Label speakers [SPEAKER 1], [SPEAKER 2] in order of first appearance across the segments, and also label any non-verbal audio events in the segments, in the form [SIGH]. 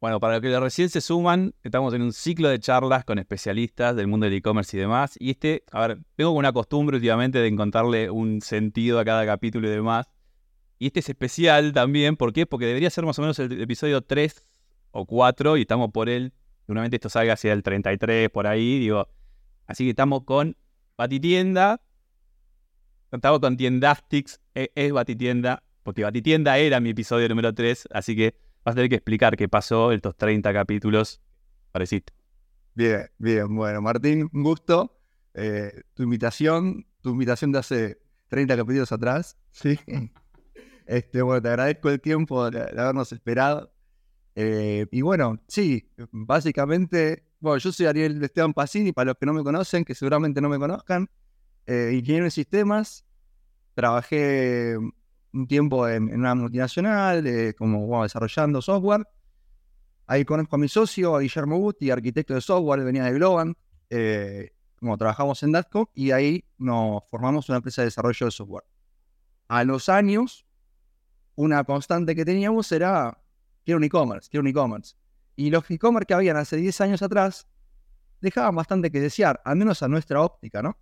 [SPEAKER 1] Bueno, para los que recién se suman, estamos en un ciclo de charlas con especialistas del mundo del e-commerce y demás. Y este, a ver, tengo una costumbre últimamente de encontrarle un sentido a cada capítulo y demás. Y este es especial también, ¿por qué? Porque debería ser más o menos el episodio 3 o 4 y estamos por él. Seguramente esto salga hacia el 33, por ahí, digo. Así que estamos con Batitienda. Estamos con Tiendastics, e, es Batitienda, porque Batitienda era mi episodio número 3, así que vas a tener que explicar qué pasó estos 30 capítulos. Pareciste.
[SPEAKER 2] Bien, bien. Bueno, Martín, un gusto. Eh, tu invitación, tu invitación de hace 30 capítulos atrás. [LAUGHS] Sí. Este, bueno, te agradezco el tiempo de, habernos esperado. Eh, y bueno, sí, básicamente, bueno, yo soy Ariel Esteban Pacini, para los que no me conocen, que seguramente no me conozcan, eh, ingeniero en sistemas, trabajé un tiempo en, una multinacional, como desarrollando software. Ahí conozco a mi socio, Guillermo Guti, arquitecto de software, venía de Globan, eh, trabajamos en Datco, y ahí nos formamos una empresa de desarrollo de software. A los años, una constante que teníamos era, quiero un e-commerce, quiero un e-commerce. Y los e-commerce que habían hace 10 años atrás dejaban bastante que desear, al menos a nuestra óptica, ¿no?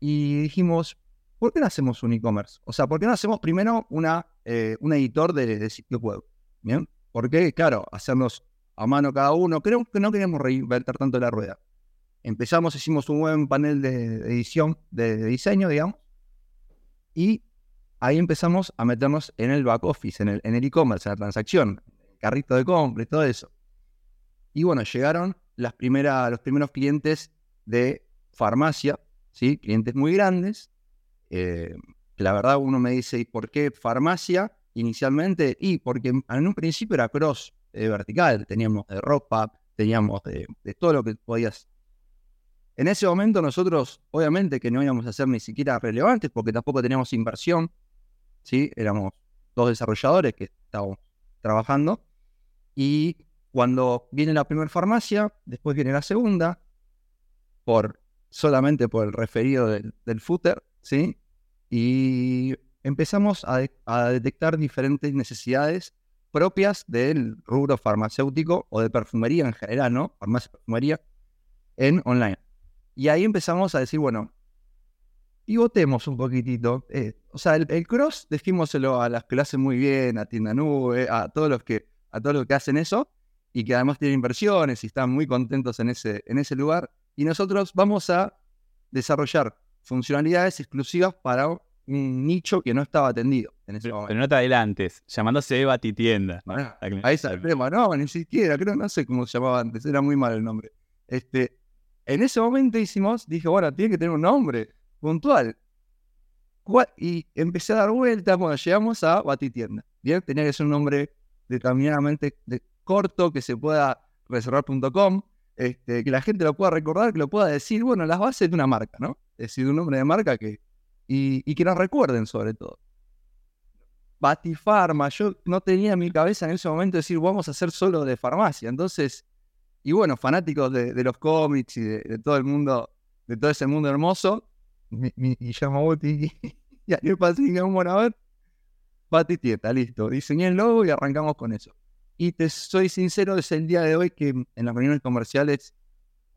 [SPEAKER 2] Y dijimos, ¿por qué no hacemos un e-commerce? O sea, ¿por qué no hacemos primero una, eh, un editor de, sitio web? ¿Bien? Porque, claro, hacernos a mano cada uno, creo que no queríamos reinventar tanto la rueda. Empezamos, hicimos un buen panel de edición, de, diseño, digamos, y ahí empezamos a meternos en el back office, en el e-commerce, en, la transacción, carrito de compra y todo eso. Y bueno, llegaron las los primeros clientes de farmacia, ¿sí? clientes muy grandes, eh, la verdad uno me dice, ¿y por qué farmacia inicialmente? Y porque en un principio era cross eh, vertical, teníamos de ropa, teníamos de, todo lo que podías. En ese momento nosotros, obviamente que no íbamos a ser ni siquiera relevantes porque tampoco teníamos inversión, ¿sí? Éramos dos desarrolladores que estábamos trabajando y cuando viene la primera farmacia, después viene la segunda, por solamente por el referido del, del footer, ¿sí? Y empezamos a, detectar diferentes necesidades propias del rubro farmacéutico o de perfumería en general, ¿no? Farmacia, perfumería, en online. Y ahí empezamos a decir, bueno, pivotemos un poquitito. Eh, o sea, el, cross, dejémoselo a las que lo hacen muy bien, a Tienda Nube, a todos los que, a todos los que hacen eso, y que además tienen inversiones y están muy contentos en ese, en ese lugar. Y nosotros vamos a desarrollar funcionalidades exclusivas para un nicho que no estaba atendido en ese
[SPEAKER 1] pero, Pero no te adelantes, llamándose Batitienda. ¿no?
[SPEAKER 2] ahí está el tema, no, ni siquiera, creo, no sé cómo se llamaba antes, era muy mal el nombre. Este, en ese momento hicimos, dije, bueno, tiene que tener un nombre puntual. Y empecé a dar vueltas, bueno, llegamos a Batitienda. Bien, tenía que ser un nombre determinadamente corto, que se pueda reservar.com, este, que la gente lo pueda recordar, que lo pueda decir, bueno, las bases de una marca, ¿no? Decir, un nombre de marca que. Y, que nos recuerden sobre todo. Batifarma, yo no tenía en mi cabeza en ese momento decir, vamos a hacer solo de farmacia. Entonces, y bueno, fanáticos de, los cómics y de, todo el mundo, de todo ese mundo hermoso, mi, mi, y Yamaguchi y [LAUGHS] Ariel Pasinga, bueno, a ver, Batitieta, listo. Diseñé el logo y arrancamos con eso. Y te soy sincero, es el día de hoy que en las reuniones comerciales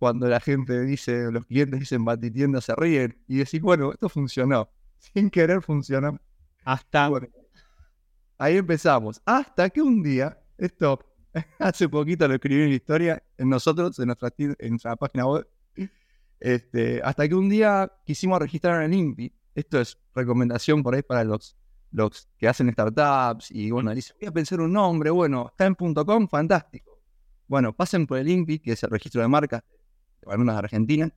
[SPEAKER 2] cuando la gente dice, los clientes dicen batitienda, se ríen y decís, bueno, esto funcionó. Sin querer funcionó.
[SPEAKER 1] Hasta.
[SPEAKER 2] ahí empezamos. Hasta que un día, esto [LAUGHS] hace poquito lo escribí en la historia, en nosotros, en nuestra, en nuestra página web, este, hasta que un día quisimos registrar en INPI. Esto es recomendación por ahí para los, los que hacen startups y bueno, dicen, voy a pensar un nombre, bueno, está en .com, fantástico. Bueno, pasen por el INPI, que es el registro de marcas algunas de Argentina,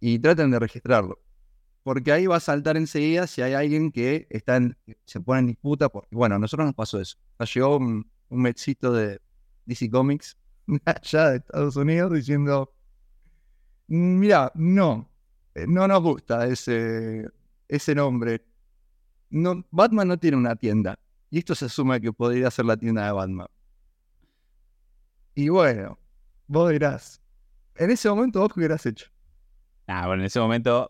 [SPEAKER 2] y traten de registrarlo. Porque ahí va a saltar enseguida si hay alguien que está se pone en disputa. Porque, bueno, a nosotros nos pasó eso. Nos llegó un, un de DC Comics [LAUGHS] allá de Estados Unidos diciendo: Mira, no, eh, no nos gusta ese, ese nombre. No, Batman no tiene una tienda. Y esto se asume que podría ser la tienda de Batman. Y bueno, vos dirás, en ese momento vos qué hubieras hecho.
[SPEAKER 1] Ah, bueno, en ese momento,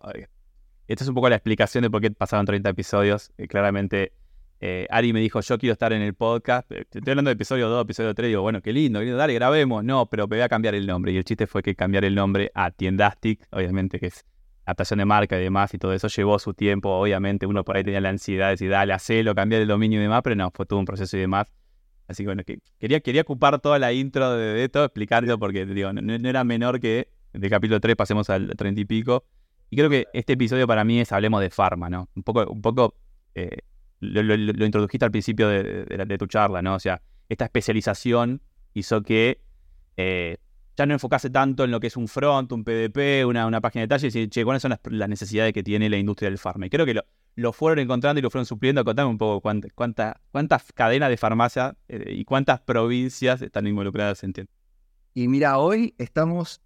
[SPEAKER 1] esta es un poco la explicación de por qué pasaron 30 episodios. Eh, claramente, eh, Ari me dijo, yo quiero estar en el podcast. Estoy hablando de episodio 2, episodio 3. Digo, bueno, qué lindo, dale, grabemos. No, pero me voy a cambiar el nombre. Y el chiste fue que cambiar el nombre a Tiendastic, obviamente que es adaptación de marca y demás y todo eso llevó su tiempo. Obviamente uno por ahí tenía la ansiedad de decir, dale, hacelo, cambiar el dominio y demás, pero no, fue todo un proceso y demás. Así que bueno, quería, quería ocupar toda la intro de, esto, explicarlo, porque digo, no, era menor que de capítulo 3 pasemos al 30 y pico. Y creo que este episodio para mí es Hablemos de Pharma, ¿no? Un poco, un poco eh, lo, introdujiste al principio de, tu charla, ¿no? O sea, esta especialización hizo que eh, ya no enfocase tanto en lo que es un front, un PDP, una, una página de detalle, y decir, che, ¿cuáles son las, necesidades que tiene la industria del farma? Y creo que lo, lo fueron encontrando y lo fueron supliendo. Contame un poco cuántas cadenas de farmacia eh, y cuántas provincias están involucradas en tienda.
[SPEAKER 2] Y mira, hoy estamos,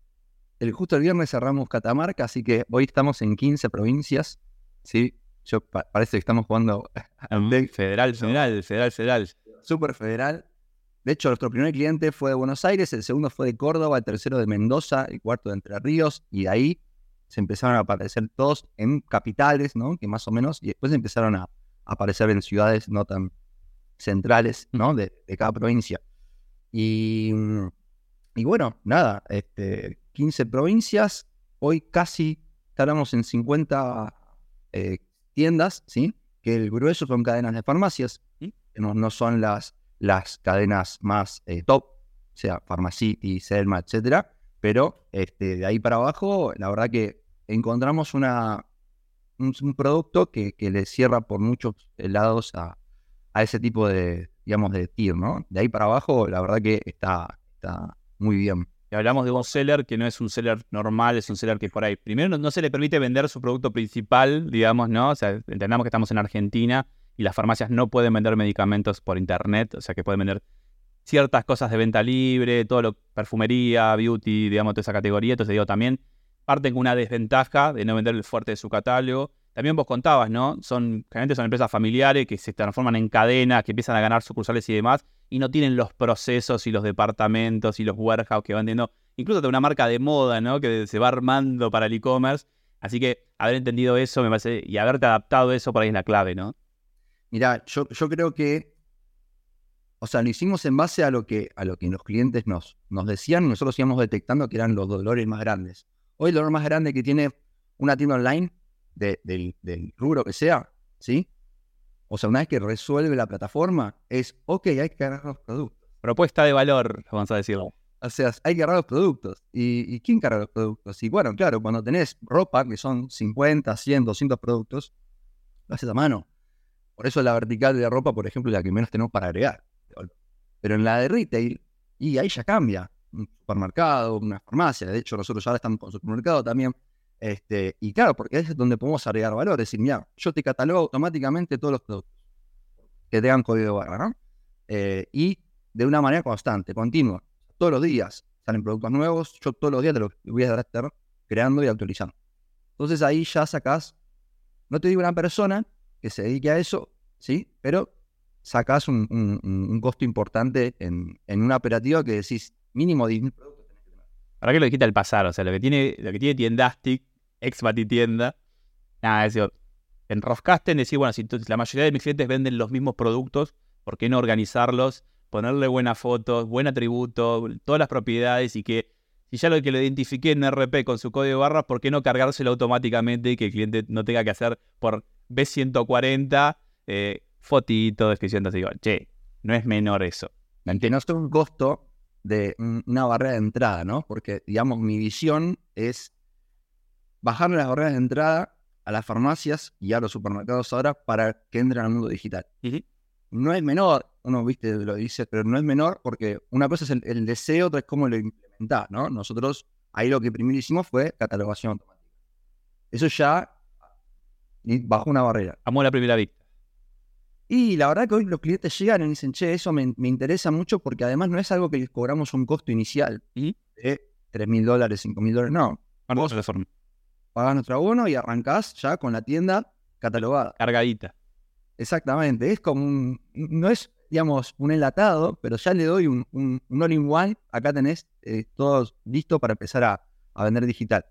[SPEAKER 2] el, justo el viernes cerramos Catamarca, así que hoy estamos en 15 provincias, ¿sí? Yo parece que estamos jugando [LAUGHS]
[SPEAKER 1] federal, federal, federal, federal.
[SPEAKER 2] Súper federal. De hecho, nuestro primer cliente fue de Buenos Aires, el segundo fue de Córdoba, el tercero de Mendoza, el cuarto de Entre Ríos, y de ahí se empezaron a aparecer todos en capitales, ¿no? Que más o menos, y después empezaron a aparecer en ciudades no tan centrales, ¿no? De, cada provincia. Y, y, bueno, nada, este, 15 provincias, hoy casi estaremos en 50 eh, tiendas, ¿sí? Que el grueso son cadenas de farmacias, que no, son las, las cadenas más eh, top, o sea, Pharmacity, Selma, etcétera, pero este, de ahí para abajo, la verdad que encontramos una, un, producto que, le cierra por muchos lados a, ese tipo de, digamos, de tier, ¿no? De ahí para abajo, la verdad que está, está muy bien.
[SPEAKER 1] Y hablamos de un seller que no es un seller normal, es un seller que por ahí, primero no, se le permite vender su producto principal, digamos, ¿no? O sea, entendamos que estamos en Argentina y las farmacias no pueden vender medicamentos por internet, o sea, que pueden vender ciertas cosas de venta libre, todo lo perfumería, beauty, digamos, toda esa categoría. Entonces digo, también parten con una desventaja de no vender el fuerte de su catálogo. También vos contabas, ¿no? Son, generalmente son empresas familiares que se transforman en cadenas, que empiezan a ganar sucursales y demás, y no tienen los procesos y los departamentos y los warehouse que van teniendo, incluso de una marca de moda, ¿no? Que se va armando para el e-commerce. Así que haber entendido eso me parece, y haberte adaptado eso por ahí es la clave, ¿no?
[SPEAKER 2] Mira, yo, yo creo que, o sea, lo hicimos en base a lo que, a lo que los clientes nos, nos decían, nosotros íbamos detectando que eran los dolores más grandes. Hoy el dolor más grande que tiene una tienda online del, rubro que sea, ¿sí? O sea, una vez que resuelve la plataforma, es, ok, hay que agarrar los productos.
[SPEAKER 1] Propuesta de valor, vamos a decirlo.
[SPEAKER 2] O sea, hay que agarrar los productos. ¿Y, quién carga los productos? Y bueno, claro, cuando tenés ropa, que son 50, 100, 200 productos, lo haces a mano. Por eso la vertical de la ropa, por ejemplo, es la que menos tenemos para agregar. Pero en la de retail, y ahí ya cambia un supermercado, una farmacia. De hecho, nosotros ya estamos con supermercado también. Este, y claro, porque es donde podemos agregar valor. Es decir, mira, yo te catalogo automáticamente todos los productos que tengan código barra, ¿no? Eh, y de una manera constante, continua. Todos los días salen productos nuevos. Yo todos los días te los voy a estar creando y actualizando. Entonces ahí ya sacás, no te digo una persona que se dedique a eso, ¿sí? Pero sacás un, costo importante en, en una operativa que decís, mínimo 10.000 productos tenés que tener.
[SPEAKER 1] ¿Para qué lo dijiste al pasar? O sea, lo que tiene, lo que tiene Tiendastic, ex Tienda, nada, es decir, enroscaste en decir, bueno, si la mayoría de mis clientes venden los mismos productos, ¿por qué no organizarlos? Ponerle buenas fotos, buen atributo, todas las propiedades y que si ya lo que lo identifiqué en RP con su código de barras, ¿por qué no cargárselo automáticamente y que el cliente no tenga que hacer por B140 eh, fotito, descripción? Digo, che, no es menor eso.
[SPEAKER 2] Que no un costo de una barrera de entrada, ¿no? Porque, digamos, mi visión es bajar las barreras de entrada a las farmacias y a los supermercados ahora para que entren al mundo digital. No es menor, uno, viste, lo dice, pero no es menor porque una cosa es el, deseo, otra es cómo lo implementar, ¿no? Nosotros ahí lo que primero hicimos fue catalogación automática. Eso ya bajo una barrera.
[SPEAKER 1] Amo la primera vista.
[SPEAKER 2] Y la verdad que hoy los clientes llegan y dicen, che, eso me, interesa mucho porque además no es algo que les cobramos un costo inicial de 3 mil dólares, 5 mil dólares, no.
[SPEAKER 1] Vos pagas
[SPEAKER 2] nuestro abono y arrancás ya con la tienda catalogada.
[SPEAKER 1] Cargadita.
[SPEAKER 2] Exactamente, es como un, no es, digamos, un enlatado, pero ya le doy un, un, un all-in-one, acá tenés eh, todo listo para empezar a, a vender digital.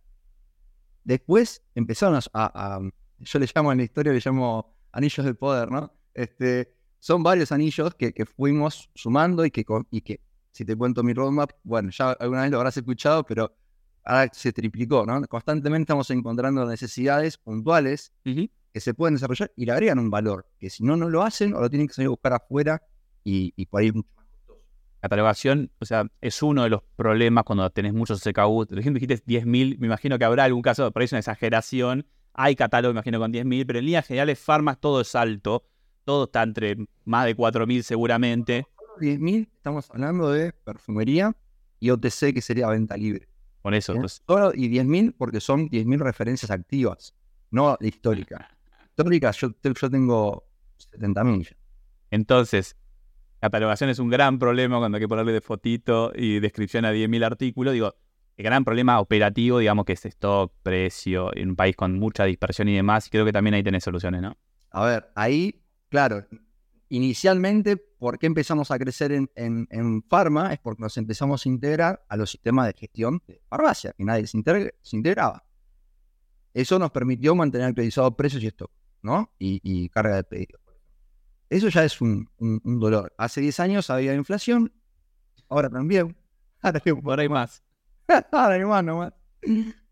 [SPEAKER 2] Después empezaron a, a- a- yo le llamo en la historia, le llamo anillos del poder, ¿no? Este, son varios anillos que, que fuimos sumando y que, y que, si te cuento mi roadmap, bueno, ya alguna vez lo habrás escuchado, pero ahora se triplicó, ¿no? Constantemente estamos encontrando necesidades puntuales que se pueden desarrollar y le agregan un valor, que si no, no lo hacen o lo tienen que salir a buscar afuera y, y por ahí es mucho más costoso.
[SPEAKER 1] Catalogación, o sea, es uno de los problemas cuando tenés muchos CKU. Por ejemplo, dijiste 10.000, me imagino que habrá algún caso, por ahí es una exageración. Hay catálogo, me imagino, con 10.000, pero en líneas generales, farmas, todo es alto. Todo está entre más de 4.000 seguramente.
[SPEAKER 2] Solo 10.000 estamos hablando de perfumería y OTC, que sería venta libre.
[SPEAKER 1] Con eso,
[SPEAKER 2] ¿eh?
[SPEAKER 1] entonces,
[SPEAKER 2] Solo y 10.000 porque son 10.000 referencias activas, no la histórica. Histórica yo, yo tengo 70.000 ya.
[SPEAKER 1] Entonces, catalogación es un gran problema cuando hay que ponerle de fotito y descripción a 10.000 artículos. Digo, el gran problema operativo, digamos, que es stock, precio, en un país con mucha dispersión y demás. Y creo que también ahí tenés soluciones, ¿no?
[SPEAKER 2] A ver, ahí, claro, inicialmente, ¿por qué empezamos a crecer en, en, en Pharma? Es porque nos empezamos a integrar a los sistemas de gestión de farmacia, que nadie se, se integraba. Eso nos permitió mantener actualizados precios y stock, ¿no? Y, carga de pedidos. Eso ya es un, un- dolor. Hace 10 años había inflación, ahora también. [LAUGHS] Ahora hay
[SPEAKER 1] más. [LAUGHS]
[SPEAKER 2] Ahora hay más nomás.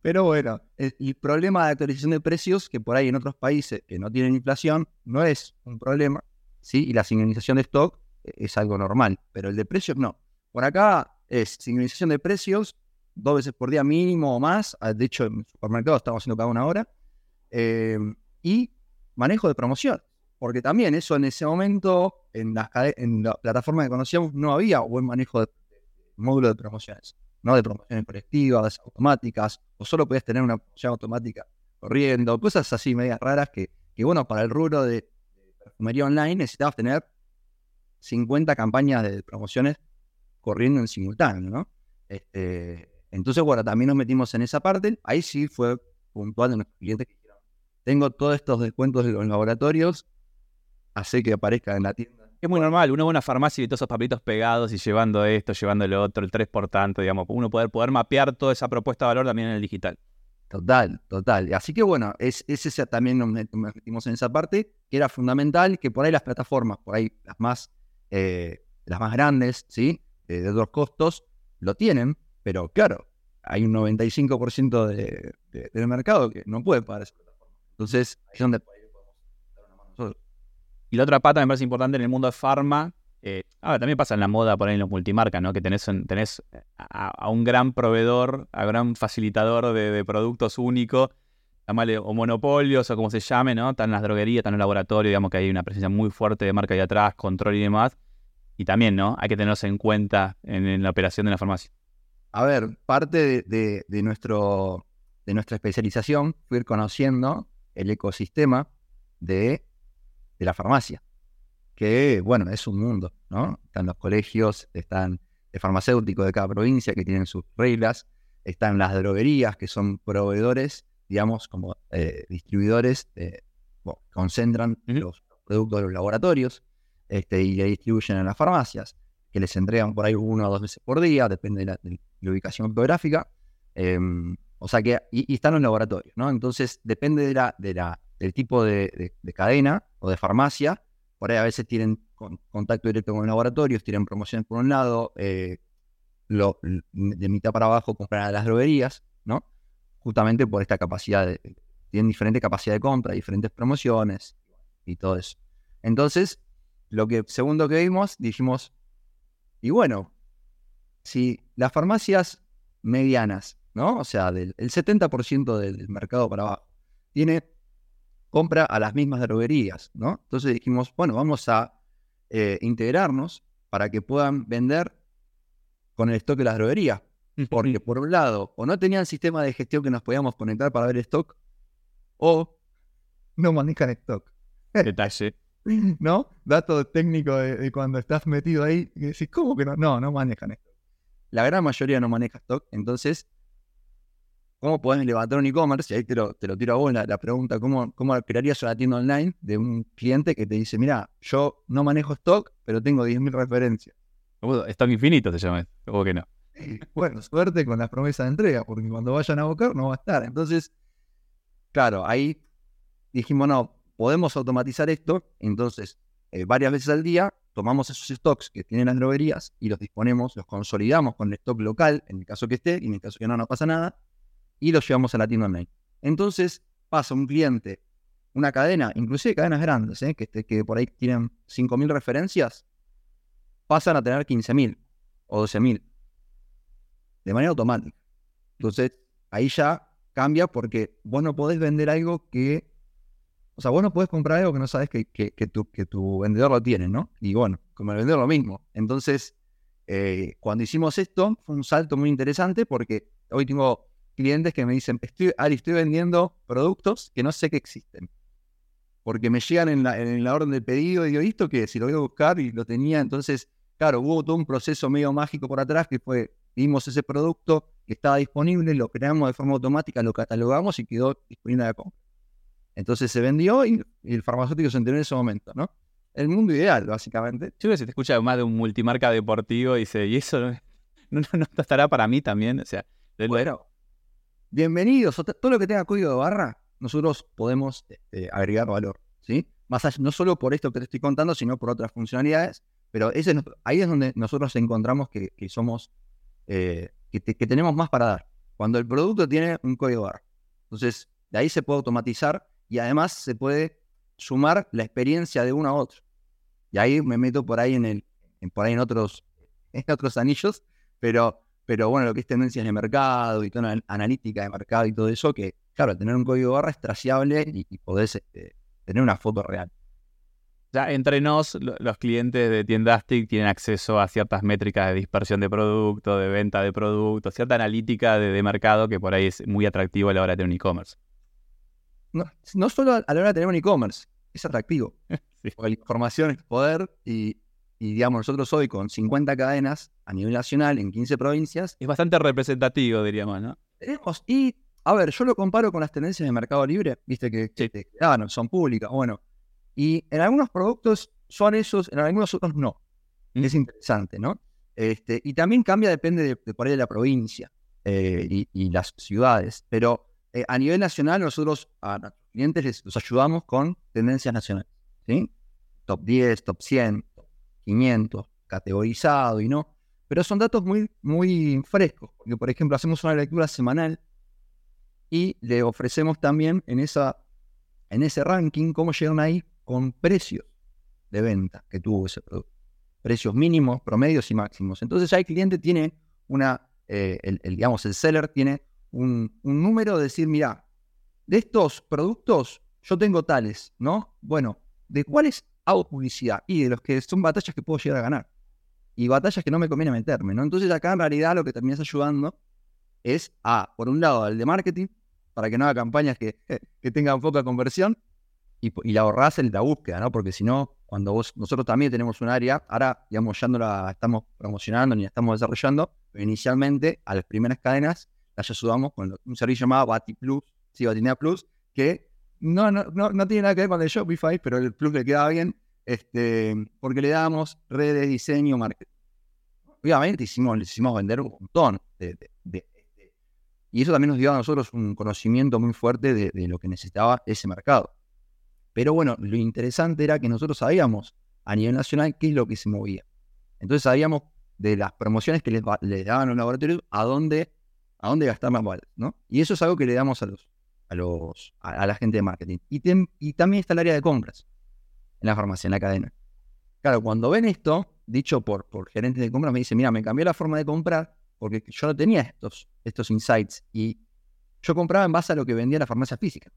[SPEAKER 2] Pero bueno, el, problema de actualización de precios, que por ahí en otros países que no tienen inflación, no es un problema, ¿sí? Y la sincronización de stock eh, es algo normal, pero el de precios no. Por acá es sincronización de precios dos veces por día mínimo o más. Ah, De hecho, en el supermercado estamos haciendo cada una hora. Eh, y manejo de promoción. Porque también eso en ese momento, en, las en la plataforma que conocíamos, no había buen manejo de, de módulo de promociones. No de promociones colectivas, automáticas, o solo podías tener una promoción automática corriendo, cosas así medias raras que, que bueno, para el rubro de, perfumería online necesitabas tener 50 campañas de promociones corriendo en simultáneo, ¿no? Este, entonces, bueno, también nos metimos en esa parte. Ahí sí fue puntual de nuestros clientes que dijeron, tengo todos estos descuentos de los laboratorios, hace que aparezca en la tienda.
[SPEAKER 1] Es muy normal, uno va a una farmacia y todos esos papelitos pegados y llevando esto, llevando lo otro, el 3 por tanto, digamos, uno poder, poder mapear toda esa propuesta de valor también en el digital.
[SPEAKER 2] Total, total. Así que bueno, es, es ese también nos met- nos metimos en esa parte, que era fundamental, que por ahí las plataformas, por ahí las más, eh, las más grandes, ¿sí? Eh, de dos costos, lo tienen, pero claro, hay un 95% de, de- del mercado que no puede pagar esa plataforma. Entonces, ahí es donde podemos dar una mano nosotros.
[SPEAKER 1] Y la otra pata me parece importante en el mundo de farma, eh, ahora también pasa en la moda por ahí en los multimarcas, ¿no? Que tenés, en- tenés a, un gran proveedor, a gran facilitador de, productos únicos, o monopolios o como se llame, ¿no? Están las droguerías, están los laboratorios, digamos que hay una presencia muy fuerte de marca ahí atrás, control y demás. Y también, ¿no? Hay que tenerse en cuenta en, en la operación de la farmacia.
[SPEAKER 2] A ver, parte de, de- de nuestro, de nuestra especialización fue ir conociendo el ecosistema de, de la farmacia, que, bueno, es un mundo, ¿no? Están los colegios, están el farmacéutico de cada provincia que tienen sus reglas, están las droguerías, que son proveedores, digamos, como eh, distribuidores, bueno, concentran los productos de los laboratorios este, y le distribuyen a las farmacias que les entregan por ahí una o dos veces por día, depende de la, de la ubicación geográfica. Em, o sea que, y, y están los laboratorios, ¿no? Entonces, depende de la, de la, del tipo de, de- de cadena o de farmacia. Por ahí a veces tienen con- contacto directo con laboratorios, tienen promociones por un lado, eh, lo- de mitad para abajo compran a las droguerías, ¿no? Justamente por esta capacidad, de, tienen diferente capacidad de compra, diferentes promociones y todo eso. Entonces, lo que segundo que vimos, dijimos, y bueno, si las farmacias medianas, ¿no? O sea, del el 70% del, del mercado para abajo, tiene compra a las mismas droguerías, ¿no? Entonces dijimos, bueno, vamos a eh, integrarnos para que puedan vender con el stock de las droguerías. Porque por un lado, o no tenían sistema de gestión que nos podíamos conectar para ver stock, o no manejan stock. [LAUGHS]
[SPEAKER 1] Detalle.
[SPEAKER 2] ¿no? Dato técnico de, de cuando estás metido ahí, y decís, ¿cómo que no? No, no manejan stock. La gran mayoría no maneja stock, entonces ¿cómo podés levantar un e-commerce? Y ahí te lo, te lo tiro a vos la, la pregunta, ¿cómo, ¿cómo crearías una tienda online de un cliente que te dice, mira, yo no manejo stock, pero tengo 10.000 referencias?
[SPEAKER 1] Stock infinito se llama, o que no.
[SPEAKER 2] bueno, suerte con las promesas de entrega, porque cuando vayan a buscar no va a estar. Entonces, claro, ahí dijimos, no, podemos automatizar esto, entonces eh, varias veces al día tomamos esos stocks que tienen las droguerías y los disponemos, los consolidamos con el stock local, en el caso que esté, y en el caso que no, no pasa nada, y los llevamos a la tienda online. Entonces pasa un cliente, una cadena, inclusive cadenas grandes, ¿eh? que, que por ahí tienen 5.000 referencias, pasan a tener 15.000 o 12.000 de manera automática. Entonces ahí ya cambia porque vos no podés vender algo que o sea, vos no puedes comprar algo que no sabes que, que, tu, que tu vendedor lo tiene, ¿no? Y bueno, como el vendedor lo mismo. Entonces, eh, cuando hicimos esto, fue un salto muy interesante porque hoy tengo clientes que me dicen, estoy, Ari, estoy vendiendo productos que no sé que existen. Porque me llegan en la, en la orden del pedido y digo, ¿esto qué? Si lo voy a buscar y lo tenía, entonces, claro, hubo todo un proceso medio mágico por atrás que fue, vimos ese producto que estaba disponible, lo creamos de forma automática, lo catalogamos y quedó disponible a la compra. Entonces se vendió y, el farmacéutico se enteró en ese momento, ¿no? El mundo ideal, básicamente.
[SPEAKER 1] Yo creo que se te escucha más de un multimarca deportivo y dice, ¿y eso no, no, no estará para mí también? O sea,
[SPEAKER 2] bueno, bienvenidos. Todo lo que tenga código de barra, nosotros podemos este, agregar valor, ¿sí? Más allá, no solo por esto que te estoy contando, sino por otras funcionalidades, pero ahí es donde nosotros encontramos que, somos, eh, que, tenemos más para dar. Cuando el producto tiene un código de barra. Entonces, de ahí se puede automatizar y además se puede sumar la experiencia de uno a otro. Y ahí me meto por ahí en el, por ahí en otros, [LAUGHS] en otros anillos, pero, pero bueno, lo que es tendencias de mercado y toda analítica de mercado y todo eso, que claro, tener un código barra es traciable y, podés este, tener una foto real.
[SPEAKER 1] Ya entre nos, los clientes de Tiendastic tienen acceso a ciertas métricas de dispersión de producto, de venta de producto, cierta analítica de, de mercado que por ahí es muy atractivo a la hora de tener un e-commerce
[SPEAKER 2] no, solo a la hora de tener un e-commerce, es atractivo. [LAUGHS] Porque la información es poder y, digamos, nosotros hoy con 50 cadenas a nivel nacional en 15 provincias.
[SPEAKER 1] Es bastante representativo, diríamos, ¿no?
[SPEAKER 2] Tenemos, y a ver, yo lo comparo con las tendencias de Mercado Libre, viste que, son públicas, bueno. Y en algunos productos son esos, en algunos otros no. Mm. Es interesante, ¿no? Este, y también cambia, depende de, por ahí de la provincia eh, y, y, las ciudades. Pero eh, a nivel nacional, nosotros a nuestros clientes les, los ayudamos con tendencias nacionales. ¿sí? Top 10, top 100, top 500, categorizado y no. Pero son datos muy, muy frescos, porque por ejemplo hacemos una lectura semanal y le ofrecemos también en, esa, en ese ranking cómo llegan ahí con precios de venta que tuvo ese producto. Precios mínimos, promedios y máximos. Entonces ya el cliente tiene una, eh, el, digamos, el seller tiene un, número de decir, mira, de estos productos yo tengo tales, ¿no? Bueno, ¿de cuáles hago publicidad? Y de los que son batallas que puedo llegar a ganar. Y batallas que no me conviene meterme, ¿no? Entonces acá en realidad lo que terminas ayudando es a, por un lado, al de marketing, para que no haga campañas que, [LAUGHS] que tengan poca conversión, y, y la ahorrás en la búsqueda, ¿no? Porque si no, cuando vos, nosotros también tenemos un área, ahora, ya no la estamos promocionando ni la estamos desarrollando, pero inicialmente a las primeras cadenas las ayudamos con un servicio llamado Bati Plus, sí, Batinea Plus, que no, no, no, tiene nada que ver con el Shopify, pero el plus le queda bien, este, porque le damos redes, diseño, marketing. Obviamente hicimos, hicimos vender un montón y eso también nos dio a nosotros un conocimiento muy fuerte de, lo que necesitaba ese mercado. Pero bueno, lo interesante era que nosotros sabíamos a nivel nacional qué es lo que se movía. Entonces sabíamos de las promociones que les, les daban los laboratorios a dónde a dónde gastar más balas, ¿no? Y eso es algo que le damos a los, a los, a, la gente de marketing. Y, también está el área de compras en la farmacia, en la cadena. Claro, cuando ven esto, dicho por, por gerentes de compras, me dicen, mira, me cambió la forma de comprar porque yo no tenía estos, estos insights y yo compraba en base a lo que vendía la farmacia física.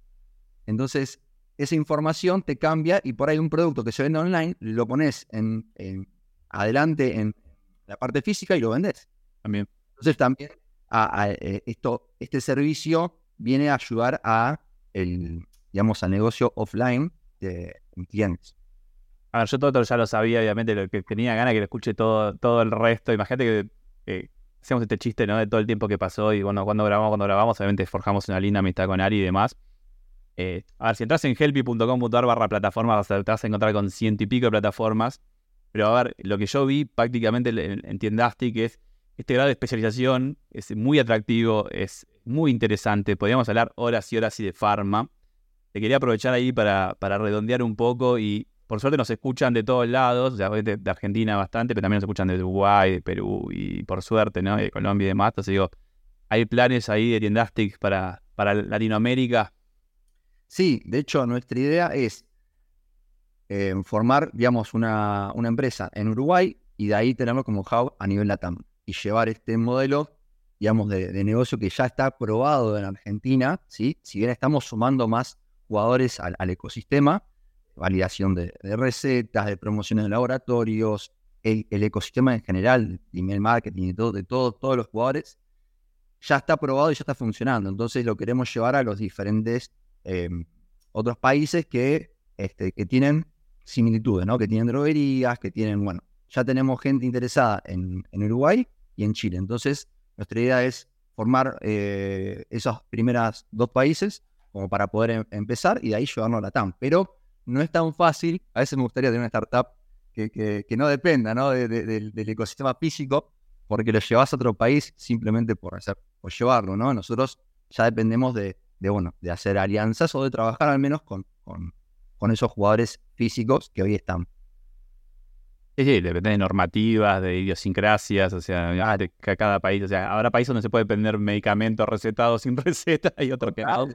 [SPEAKER 2] Entonces, esa información te cambia y por ahí un producto que se vende online lo pones en, en adelante en la parte física y lo vendes.
[SPEAKER 1] También.
[SPEAKER 2] Entonces también a, eh, esto, este servicio viene a ayudar a el, digamos, al negocio offline de clientes.
[SPEAKER 1] A ver, yo todo esto ya lo sabía, obviamente, lo que tenía ganas que lo escuche todo, todo el resto. Imagínate que hacemos este chiste, ¿no? De todo el tiempo que pasó y bueno, cuando grabamos, cuando grabamos, obviamente forjamos una linda amistad con Ari y demás. Eh, a ver, si entras en helpy.com.ar barra plataformas, te vas a encontrar con ciento y pico de plataformas. Pero a ver, lo que yo vi prácticamente en Tiendastic es este grado de especialización es muy atractivo, es muy interesante. Podríamos hablar horas y horas y de farma. Te quería aprovechar ahí para, para redondear un poco y por suerte nos escuchan de todos lados, de, Argentina bastante, pero también nos escuchan de Uruguay, de Perú y por suerte, ¿no? De Colombia y demás. Entonces digo, ¿hay planes ahí de Tiendastic para, para Latinoamérica?
[SPEAKER 2] Sí, de hecho nuestra idea es eh, formar, digamos, una, una, empresa en Uruguay y de ahí tenerlo como hub a nivel LATAM y llevar este modelo, digamos, de, de negocio que ya está aprobado en Argentina, ¿sí? Si bien estamos sumando más jugadores al, ecosistema, validación de, recetas, de promociones de laboratorios, el, ecosistema en general, email marketing y todo, de todo, todos los jugadores, ya está aprobado y ya está funcionando. Entonces lo queremos llevar a los diferentes em, otros países que, este, que tienen similitudes, ¿no? Que tienen droguerías, que tienen, bueno, ya tenemos gente interesada en, Uruguay y en Chile. Entonces, nuestra idea es formar eh, esos primeros dos países como para poder em, empezar y de ahí llevarnos a la TAM. Pero no es tan fácil. A veces me gustaría tener una startup que, no dependa ¿no? del ecosistema físico, porque lo llevas a otro país simplemente por, hacer, por llevarlo. ¿no? Nosotros ya dependemos de, bueno, de hacer alianzas o de trabajar al menos con, con, esos jugadores físicos que hoy están.
[SPEAKER 1] Sí, sí, depende de normativas, de idiosincrasias, o sea, de cada país, o sea, habrá países donde se puede vender medicamentos recetados sin [LAUGHS] receta y otros que no.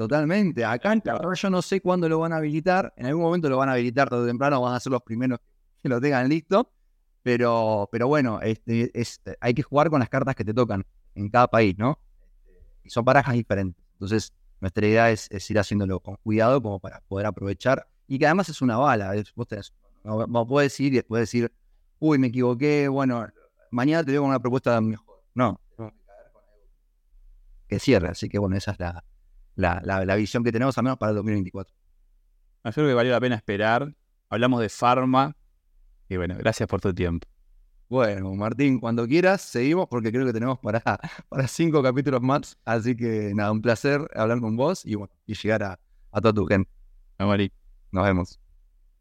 [SPEAKER 2] Totalmente. Acá yo no sé cuándo lo van a habilitar. En algún momento lo van a habilitar tarde o temprano, van a ser los primeros que lo tengan listo. Pero, pero bueno, este, hay que jugar con las cartas que te tocan en cada país, ¿no? Y son barajas diferentes. Entonces, nuestra idea es, ir haciéndolo con cuidado como para poder aprovechar. Y que además es una bala. vos tenés, no, puedes ir y después decir, uy, me equivoqué, bueno, mañana te doy una propuesta mejor. No, que cierre. Así que bueno, esa es la, la, visión que tenemos al menos para el 2024.
[SPEAKER 1] Yo creo que valió la pena esperar. Hablamos de Pharma. Y bueno, gracias por tu tiempo.
[SPEAKER 2] Bueno, Martín, cuando quieras, seguimos porque creo que tenemos para, para cinco capítulos más. Así que nada, un placer hablar con vos y bueno, y llegar a, a toda tu gente. Nos vemos.